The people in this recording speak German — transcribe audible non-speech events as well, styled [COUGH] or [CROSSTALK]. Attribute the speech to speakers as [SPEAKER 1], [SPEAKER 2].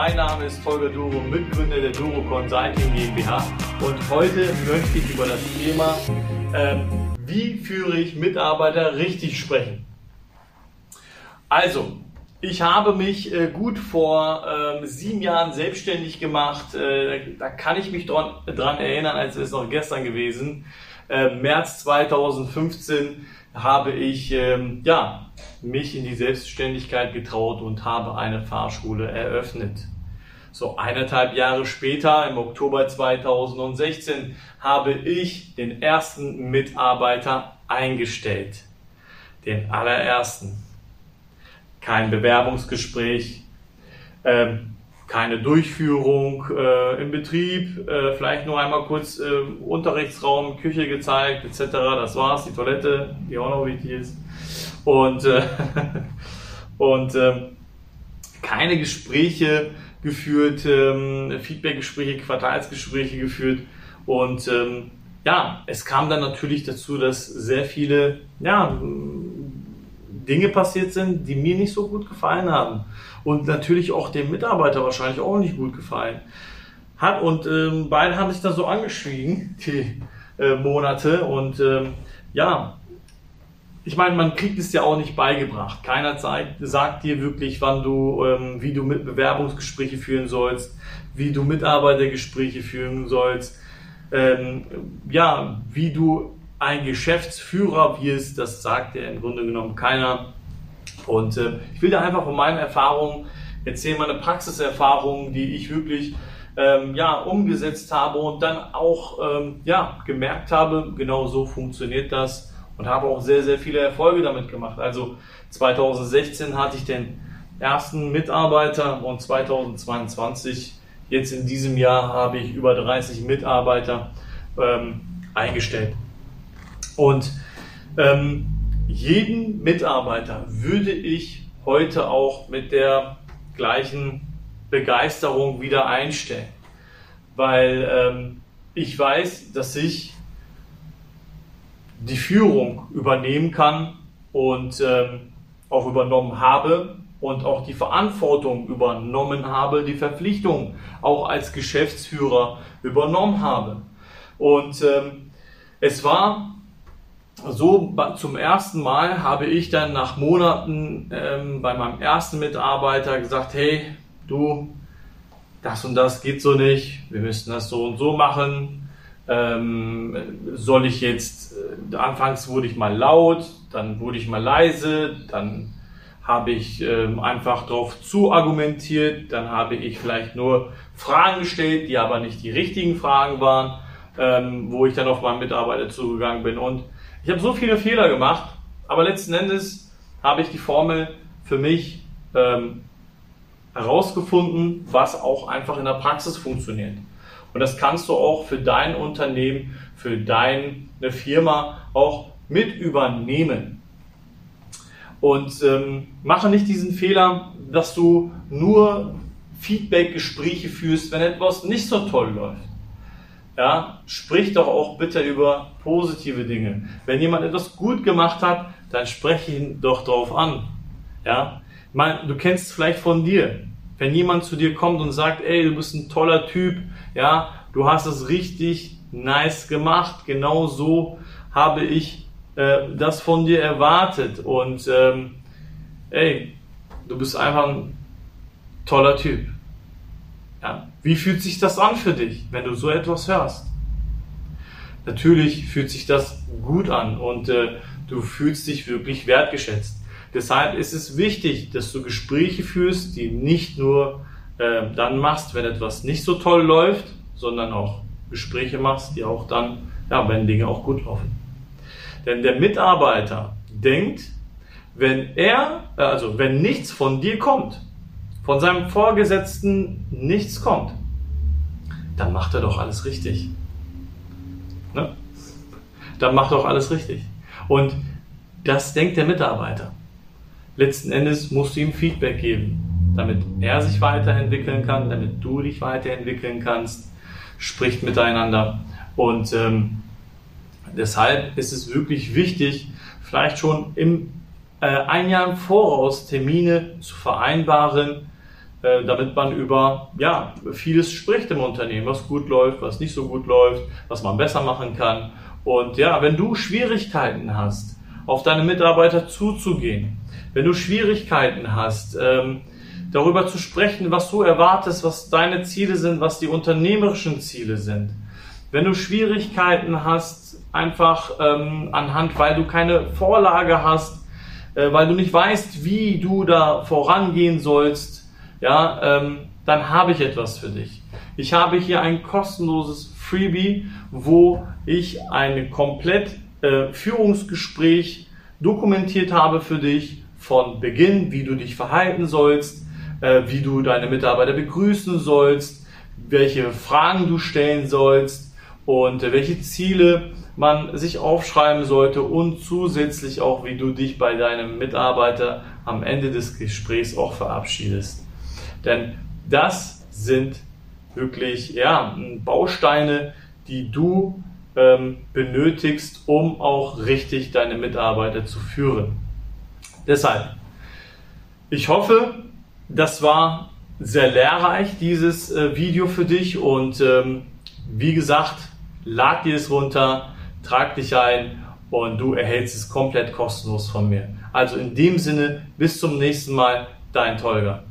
[SPEAKER 1] Mein Name ist Holger Duro, Mitgründer der Duro Consulting GmbH. Und heute möchte ich über das Thema, ähm, wie führe ich Mitarbeiter richtig sprechen. Also, ich habe mich äh, gut vor ähm, sieben Jahren selbstständig gemacht. Äh, da kann ich mich dran, dran erinnern, als es noch gestern gewesen. Äh, März 2015 habe ich ähm, ja, mich in die Selbstständigkeit getraut und habe eine Fahrschule eröffnet. So eineinhalb Jahre später, im Oktober 2016, habe ich den ersten Mitarbeiter eingestellt. Den allerersten. Kein Bewerbungsgespräch, ähm, keine Durchführung äh, im Betrieb, äh, vielleicht nur einmal kurz äh, Unterrichtsraum, Küche gezeigt etc. Das war's, die Toilette, die auch noch wichtig ist. Und, äh, [LAUGHS] und ähm, keine Gespräche geführt, ähm, Feedbackgespräche, Quartalsgespräche geführt. Und ähm, ja, es kam dann natürlich dazu, dass sehr viele ja, Dinge passiert sind, die mir nicht so gut gefallen haben. Und natürlich auch dem Mitarbeiter wahrscheinlich auch nicht gut gefallen hat. Und ähm, beide haben sich dann so angeschwiegen, [LAUGHS] die äh, Monate. Und ähm, ja, ich meine, man kriegt es ja auch nicht beigebracht. Keiner zeigt, sagt dir wirklich, wann du, ähm, wie du mit Bewerbungsgespräche führen sollst, wie du Mitarbeitergespräche führen sollst, ähm, ja, wie du ein Geschäftsführer wirst, das sagt ja im Grunde genommen keiner. Und äh, ich will da einfach von meinen Erfahrungen erzählen, meine Praxiserfahrungen, die ich wirklich ähm, ja, umgesetzt habe und dann auch ähm, ja, gemerkt habe, genau so funktioniert das und habe auch sehr, sehr viele Erfolge damit gemacht. Also 2016 hatte ich den ersten Mitarbeiter und 2022, jetzt in diesem Jahr, habe ich über 30 Mitarbeiter ähm, eingestellt. Und ähm, jeden Mitarbeiter würde ich heute auch mit der gleichen Begeisterung wieder einstellen. Weil ähm, ich weiß, dass ich die Führung übernehmen kann und ähm, auch übernommen habe und auch die Verantwortung übernommen habe, die Verpflichtung auch als Geschäftsführer übernommen habe. Und ähm, es war so zum ersten Mal habe ich dann nach Monaten ähm, bei meinem ersten Mitarbeiter gesagt, hey, du, das und das geht so nicht, wir müssen das so und so machen. Ähm, soll ich jetzt, äh, anfangs wurde ich mal laut, dann wurde ich mal leise, dann habe ich ähm, einfach darauf zu argumentiert, dann habe ich vielleicht nur Fragen gestellt, die aber nicht die richtigen Fragen waren, ähm, wo ich dann auf meinen Mitarbeiter zugegangen bin und ich habe so viele Fehler gemacht, aber letzten Endes habe ich die Formel für mich ähm, herausgefunden, was auch einfach in der Praxis funktioniert. Und das kannst du auch für dein Unternehmen, für deine Firma auch mit übernehmen. Und ähm, mache nicht diesen Fehler, dass du nur Feedback-Gespräche führst, wenn etwas nicht so toll läuft. Ja, sprich doch auch bitte über positive Dinge. Wenn jemand etwas gut gemacht hat, dann spreche ihn doch darauf an. Ja, du kennst es vielleicht von dir. Wenn jemand zu dir kommt und sagt, ey, du bist ein toller Typ, ja, du hast es richtig nice gemacht, genau so habe ich äh, das von dir erwartet und ähm, ey, du bist einfach ein toller Typ. Ja? Wie fühlt sich das an für dich, wenn du so etwas hörst? Natürlich fühlt sich das gut an und äh, du fühlst dich wirklich wertgeschätzt. Deshalb ist es wichtig, dass du Gespräche führst, die nicht nur äh, dann machst, wenn etwas nicht so toll läuft, sondern auch Gespräche machst, die auch dann, ja, wenn Dinge auch gut laufen. Denn der Mitarbeiter denkt, wenn er, äh, also wenn nichts von dir kommt, von seinem Vorgesetzten nichts kommt, dann macht er doch alles richtig. Ne? Dann macht er doch alles richtig. Und das denkt der Mitarbeiter. Letzten Endes musst du ihm Feedback geben, damit er sich weiterentwickeln kann, damit du dich weiterentwickeln kannst. Spricht miteinander. Und ähm, deshalb ist es wirklich wichtig, vielleicht schon im äh, ein Jahr im Voraus Termine zu vereinbaren, äh, damit man über ja, vieles spricht im Unternehmen, was gut läuft, was nicht so gut läuft, was man besser machen kann. Und ja, wenn du Schwierigkeiten hast, auf deine Mitarbeiter zuzugehen, wenn du Schwierigkeiten hast, ähm, darüber zu sprechen, was du erwartest, was deine Ziele sind, was die unternehmerischen Ziele sind, wenn du Schwierigkeiten hast, einfach ähm, anhand, weil du keine Vorlage hast, äh, weil du nicht weißt, wie du da vorangehen sollst, ja, ähm, dann habe ich etwas für dich. Ich habe hier ein kostenloses Freebie, wo ich ein komplett äh, Führungsgespräch dokumentiert habe für dich von Beginn, wie du dich verhalten sollst, äh, wie du deine Mitarbeiter begrüßen sollst, welche Fragen du stellen sollst und äh, welche Ziele man sich aufschreiben sollte und zusätzlich auch, wie du dich bei deinem Mitarbeiter am Ende des Gesprächs auch verabschiedest. Denn das sind wirklich ja, Bausteine, die du ähm, benötigst, um auch richtig deine Mitarbeiter zu führen. Deshalb, ich hoffe, das war sehr lehrreich, dieses äh, Video für dich. Und ähm, wie gesagt, lad dir es runter, trag dich ein und du erhältst es komplett kostenlos von mir. Also in dem Sinne, bis zum nächsten Mal, dein Tolga.